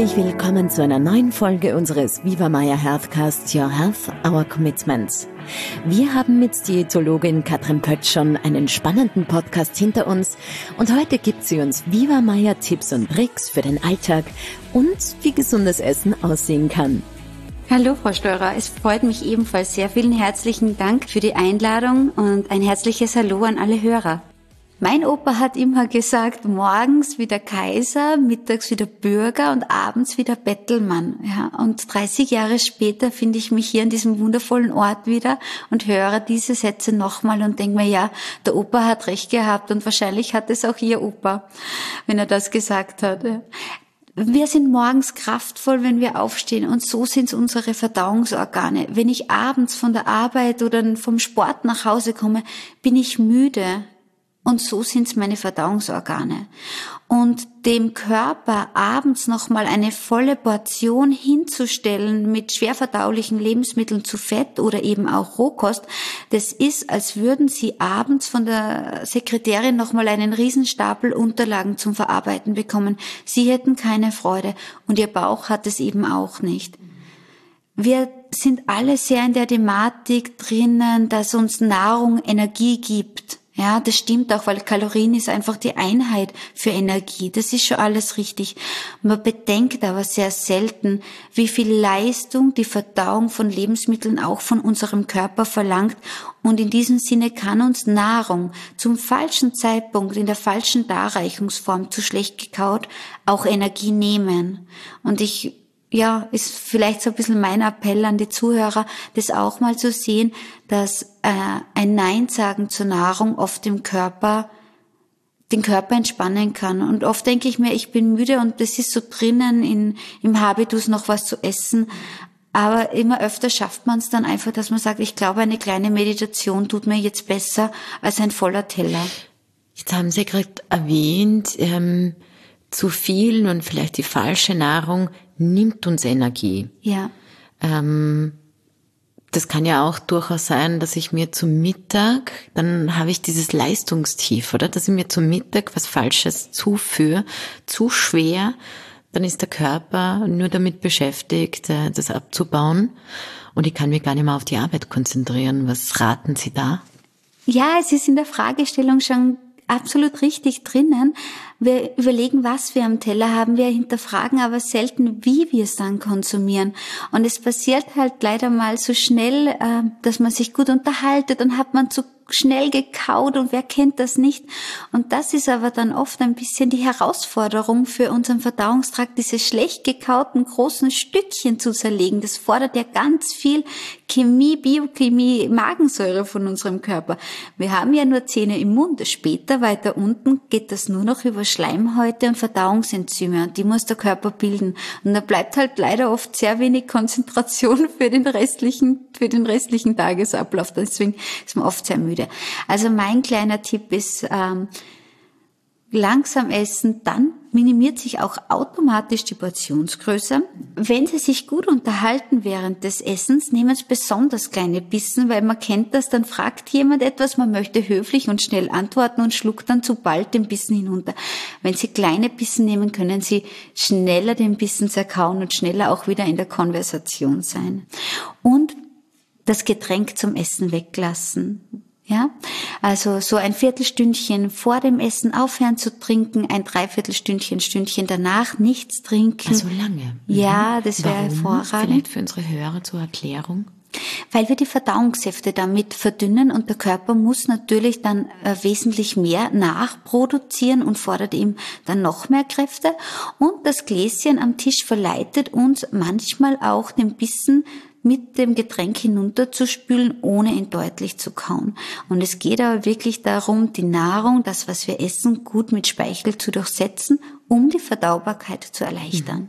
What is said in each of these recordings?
Herzlich willkommen zu einer neuen Folge unseres Viva Maya Healthcast Your Health, Our Commitments. Wir haben mit Diätologin Katrin Pötsch schon einen spannenden Podcast hinter uns und heute gibt sie uns Viva Maya Tipps und Tricks für den Alltag und wie gesundes Essen aussehen kann. Hallo Frau Steurer, es freut mich ebenfalls sehr. Vielen herzlichen Dank für die Einladung und ein herzliches Hallo an alle Hörer. Mein Opa hat immer gesagt, morgens wie der Kaiser, mittags wie der Bürger und abends wie der Bettelmann. Ja, und 30 Jahre später finde ich mich hier an diesem wundervollen Ort wieder und höre diese Sätze nochmal und denke mir, ja, der Opa hat recht gehabt und wahrscheinlich hat es auch Ihr Opa, wenn er das gesagt hat. Wir sind morgens kraftvoll, wenn wir aufstehen und so sind unsere Verdauungsorgane. Wenn ich abends von der Arbeit oder vom Sport nach Hause komme, bin ich müde. Und so sind's meine Verdauungsorgane. Und dem Körper abends nochmal eine volle Portion hinzustellen mit schwer verdaulichen Lebensmitteln zu Fett oder eben auch Rohkost, das ist, als würden Sie abends von der Sekretärin nochmal einen Riesenstapel Unterlagen zum Verarbeiten bekommen. Sie hätten keine Freude und Ihr Bauch hat es eben auch nicht. Wir sind alle sehr in der Thematik drinnen, dass uns Nahrung Energie gibt. Ja, das stimmt auch, weil Kalorien ist einfach die Einheit für Energie. Das ist schon alles richtig. Man bedenkt aber sehr selten, wie viel Leistung die Verdauung von Lebensmitteln auch von unserem Körper verlangt. Und in diesem Sinne kann uns Nahrung zum falschen Zeitpunkt, in der falschen Darreichungsform zu schlecht gekaut, auch Energie nehmen. Und ich ja, ist vielleicht so ein bisschen mein Appell an die Zuhörer, das auch mal zu sehen, dass äh, ein Nein sagen zur Nahrung oft im Körper den Körper entspannen kann. Und oft denke ich mir, ich bin müde und das ist so drinnen in, im Habitus noch was zu essen. Aber immer öfter schafft man es dann einfach, dass man sagt, ich glaube, eine kleine Meditation tut mir jetzt besser als ein voller Teller. Jetzt haben Sie gerade erwähnt, ähm, zu viel und vielleicht die falsche Nahrung nimmt uns Energie. Ja. Ähm, das kann ja auch durchaus sein, dass ich mir zum Mittag, dann habe ich dieses Leistungstief, oder? Dass ich mir zum Mittag was Falsches zuführe, zu schwer, dann ist der Körper nur damit beschäftigt, äh, das abzubauen und ich kann mich gar nicht mehr auf die Arbeit konzentrieren. Was raten Sie da? Ja, es ist in der Fragestellung schon absolut richtig drinnen. Wir überlegen, was wir am Teller haben, wir hinterfragen aber selten, wie wir es dann konsumieren. Und es passiert halt leider mal so schnell, äh, dass man sich gut unterhaltet und hat man zu schnell gekaut und wer kennt das nicht? Und das ist aber dann oft ein bisschen die Herausforderung für unseren Verdauungstrakt, diese schlecht gekauten großen Stückchen zu zerlegen. Das fordert ja ganz viel Chemie, Biochemie, Magensäure von unserem Körper. Wir haben ja nur Zähne im Mund. Später, weiter unten, geht das nur noch über Schleimhäute und Verdauungsenzyme und die muss der Körper bilden. Und da bleibt halt leider oft sehr wenig Konzentration für den restlichen, für den restlichen Tagesablauf. Deswegen ist man oft sehr müde müde. Also mein kleiner Tipp ist, ähm, langsam essen, dann minimiert sich auch automatisch die Portionsgröße. Wenn Sie sich gut unterhalten während des Essens, nehmen Sie besonders kleine Bissen, weil man kennt das, dann fragt jemand etwas, man möchte höflich und schnell antworten und schluckt dann zu bald den Bissen hinunter. Wenn Sie kleine Bissen nehmen, können Sie schneller den Bissen zerkauen und schneller auch wieder in der Konversation sein. Und das Getränk zum Essen weglassen. Ja, also so ein Viertelstündchen vor dem Essen aufhören zu trinken, ein Dreiviertelstündchen, Stündchen danach nichts trinken. Also lange. Ja, mhm. das wäre hervorragend. Vielleicht für unsere Hörer zur Erklärung. Weil wir die Verdauungssäfte damit verdünnen und der Körper muss natürlich dann äh, wesentlich mehr nachproduzieren und fordert ihm dann noch mehr Kräfte. Und das Gläschen am Tisch verleitet uns manchmal auch den Bissen mit dem Getränk hinunterzuspülen, ohne ihn deutlich zu kauen. Und es geht aber wirklich darum, die Nahrung, das, was wir essen, gut mit Speichel zu durchsetzen, um die Verdaubarkeit zu erleichtern.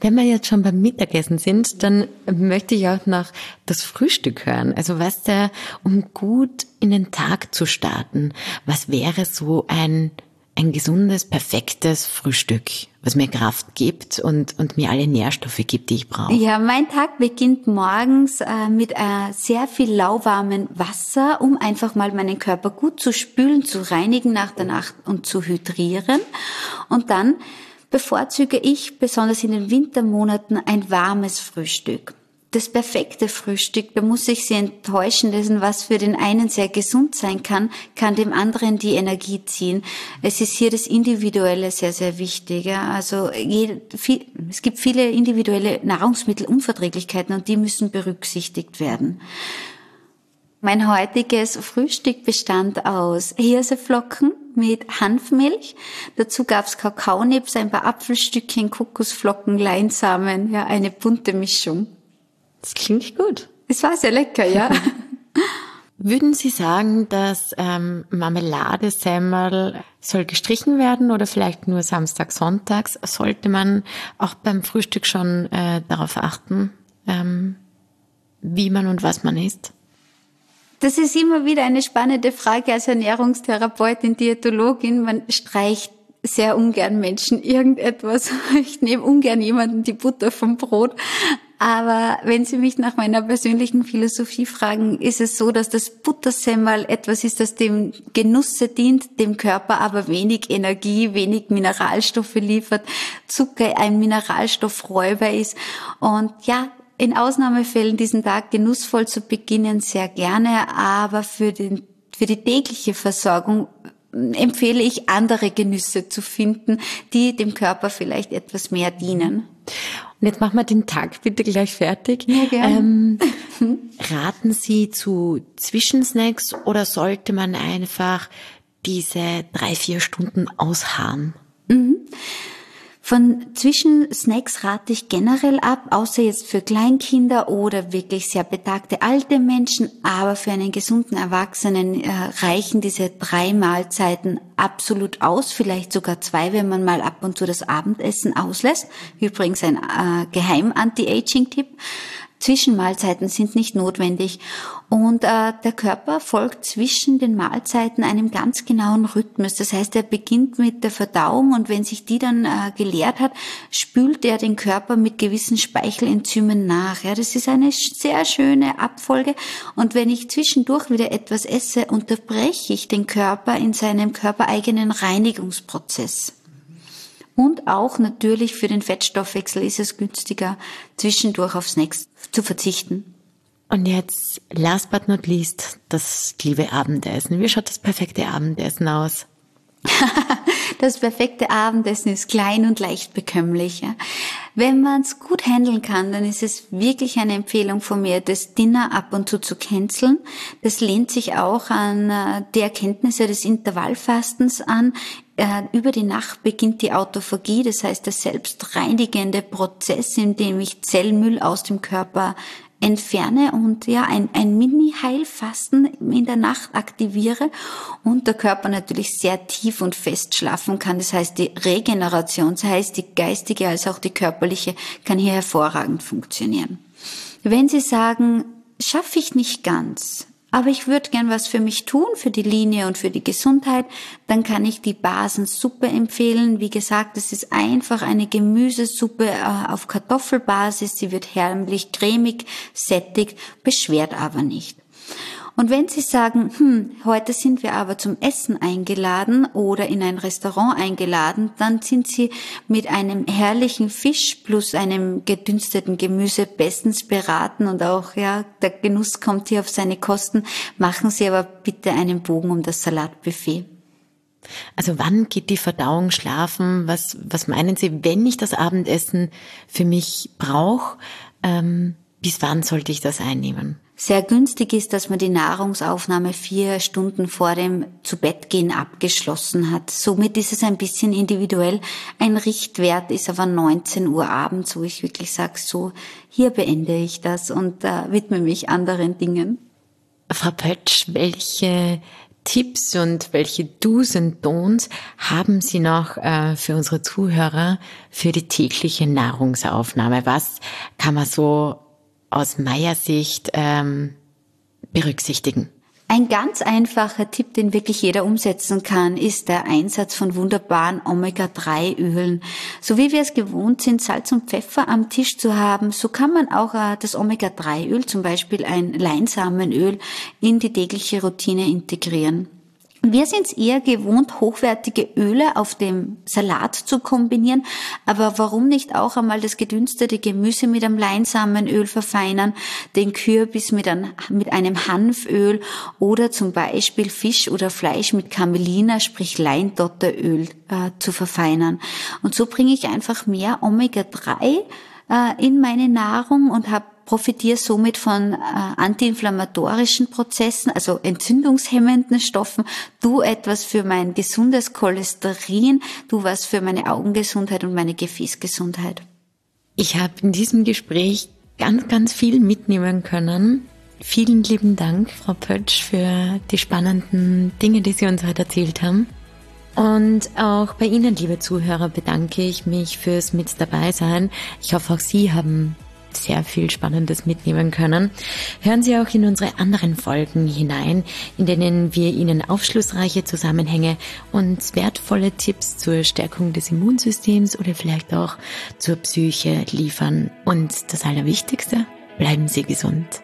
Wenn wir jetzt schon beim Mittagessen sind, dann möchte ich auch noch das Frühstück hören. Also was da, um gut in den Tag zu starten, was wäre so ein ein gesundes, perfektes Frühstück, was mir Kraft gibt und, und mir alle Nährstoffe gibt, die ich brauche. Ja, mein Tag beginnt morgens äh, mit äh, sehr viel lauwarmem Wasser, um einfach mal meinen Körper gut zu spülen, zu reinigen nach der Nacht und zu hydrieren. Und dann bevorzuge ich besonders in den Wintermonaten ein warmes Frühstück das perfekte Frühstück, da muss ich sie enttäuschen, dessen was für den einen sehr gesund sein kann, kann dem anderen die Energie ziehen. Es ist hier das Individuelle sehr, sehr wichtig. Ja? Also es gibt viele individuelle Nahrungsmittelunverträglichkeiten und die müssen berücksichtigt werden. Mein heutiges Frühstück bestand aus Hirseflocken mit Hanfmilch. Dazu gab's Kakaonips, ein paar Apfelstückchen, Kokosflocken, Leinsamen, ja, eine bunte Mischung. Das klingt gut. Es war sehr lecker, ja. Würden Sie sagen, dass ähm, Marmeladesemmel soll gestrichen werden oder vielleicht nur Samstag, Sonntags? Sollte man auch beim Frühstück schon äh, darauf achten, ähm, wie man und was man isst? Das ist immer wieder eine spannende Frage als Ernährungstherapeutin, Diätologin. Man streicht sehr ungern Menschen irgendetwas. Ich nehme ungern jemanden die Butter vom Brot. Aber wenn Sie mich nach meiner persönlichen Philosophie fragen, ist es so, dass das Buttersemmel etwas ist, das dem Genusse dient, dem Körper aber wenig Energie, wenig Mineralstoffe liefert, Zucker ein Mineralstoffräuber ist. Und ja, in Ausnahmefällen diesen Tag genussvoll zu beginnen, sehr gerne, aber für den für die tägliche Versorgung empfehle ich, andere Genüsse zu finden, die dem Körper vielleicht etwas mehr dienen. Und jetzt machen wir den Tag bitte gleich fertig. Ja, gerne. Ähm, raten Sie zu Zwischensnacks oder sollte man einfach diese drei, vier Stunden ausharren? Mhm. Von Zwischensnacks rate ich generell ab, außer jetzt für Kleinkinder oder wirklich sehr betagte alte Menschen. Aber für einen gesunden Erwachsenen äh, reichen diese drei Mahlzeiten absolut aus, vielleicht sogar zwei, wenn man mal ab und zu das Abendessen auslässt. Übrigens ein äh, geheim Anti-Aging-Tipp. Zwischenmahlzeiten sind nicht notwendig und äh, der Körper folgt zwischen den Mahlzeiten einem ganz genauen Rhythmus. Das heißt, er beginnt mit der Verdauung und wenn sich die dann äh, geleert hat, spült er den Körper mit gewissen Speichelenzymen nach. Ja, das ist eine sehr schöne Abfolge und wenn ich zwischendurch wieder etwas esse, unterbreche ich den Körper in seinem körpereigenen Reinigungsprozess. Und auch natürlich für den Fettstoffwechsel ist es günstiger, zwischendurch auf Snacks zu verzichten. Und jetzt, last but not least, das liebe Abendessen. Wie schaut das perfekte Abendessen aus? das perfekte Abendessen ist klein und leicht bekömmlich. Ja. Wenn man es gut handeln kann, dann ist es wirklich eine Empfehlung von mir, das Dinner ab und zu zu canceln. Das lehnt sich auch an äh, die Erkenntnisse des Intervallfastens an. Äh, über die Nacht beginnt die Autophagie, das heißt der selbstreinigende Prozess, in dem ich Zellmüll aus dem Körper entferne und ja, ein, ein Mini-Heilfasten in der Nacht aktiviere und der Körper natürlich sehr tief und fest schlafen kann. Das heißt, die Regeneration, das heißt, die geistige als auch die körperliche kann hier hervorragend funktionieren. Wenn Sie sagen, schaffe ich nicht ganz, aber ich würde gern was für mich tun, für die Linie und für die Gesundheit, dann kann ich die Basensuppe empfehlen. Wie gesagt, es ist einfach eine Gemüsesuppe äh, auf Kartoffelbasis. Sie wird herrlich cremig, sättig, beschwert aber nicht. Und wenn Sie sagen, hm, heute sind wir aber zum Essen eingeladen oder in ein Restaurant eingeladen, dann sind Sie mit einem herrlichen Fisch plus einem gedünsteten Gemüse bestens beraten und auch, ja, der Genuss kommt hier auf seine Kosten. Machen Sie aber bitte einen Bogen um das Salatbuffet. Also wann geht die Verdauung schlafen? Was, was meinen Sie, wenn ich das Abendessen für mich brauche? Ähm, bis wann sollte ich das einnehmen? Sehr günstig ist, dass man die Nahrungsaufnahme vier Stunden vor dem Zubettgehen abgeschlossen hat. Somit ist es ein bisschen individuell. Ein Richtwert ist aber 19 Uhr abends, wo ich wirklich sage, so, hier beende ich das und äh, widme mich anderen Dingen. Frau Pötsch, welche Tipps und welche Do's und Don'ts haben Sie noch äh, für unsere Zuhörer für die tägliche Nahrungsaufnahme? Was kann man so aus meiner Sicht ähm, berücksichtigen? Ein ganz einfacher Tipp, den wirklich jeder umsetzen kann, ist der Einsatz von wunderbaren Omega-3-Ölen. So wie wir es gewohnt sind, Salz und Pfeffer am Tisch zu haben, so kann man auch äh, das Omega-3-Öl, zum Beispiel ein Leinsamenöl, in die tägliche Routine integrieren. Wir sind es eher gewohnt, hochwertige Öle auf dem Salat zu kombinieren, aber warum nicht auch einmal das gedünstete Gemüse mit einem Leinsamenöl verfeinern, den Kürbis mit, ein, mit einem Hanföl oder zum Beispiel Fisch oder Fleisch mit Camelina, sprich Leindotteröl äh, zu verfeinern. Und so bringe ich einfach mehr Omega-3 äh, in meine Nahrung und habe profitiere somit von äh, antiinflammatorischen Prozessen, also entzündungshemmenden Stoffen, du etwas für mein gesundes Cholesterin, du was für meine Augengesundheit und meine Gefäßgesundheit. Ich habe in diesem Gespräch ganz, ganz viel mitnehmen können. Vielen lieben Dank, Frau Pötsch, für die spannenden Dinge, die Sie uns heute erzählt haben. Und auch bei Ihnen, liebe Zuhörer, bedanke ich mich fürs Mit dabei sein. Ich hoffe, auch Sie haben sehr viel Spannendes mitnehmen können. Hören Sie auch in unsere anderen Folgen hinein, in denen wir Ihnen aufschlussreiche Zusammenhänge und wertvolle Tipps zur Stärkung des Immunsystems oder vielleicht auch zur Psyche liefern. Und das Allerwichtigste, bleiben Sie gesund.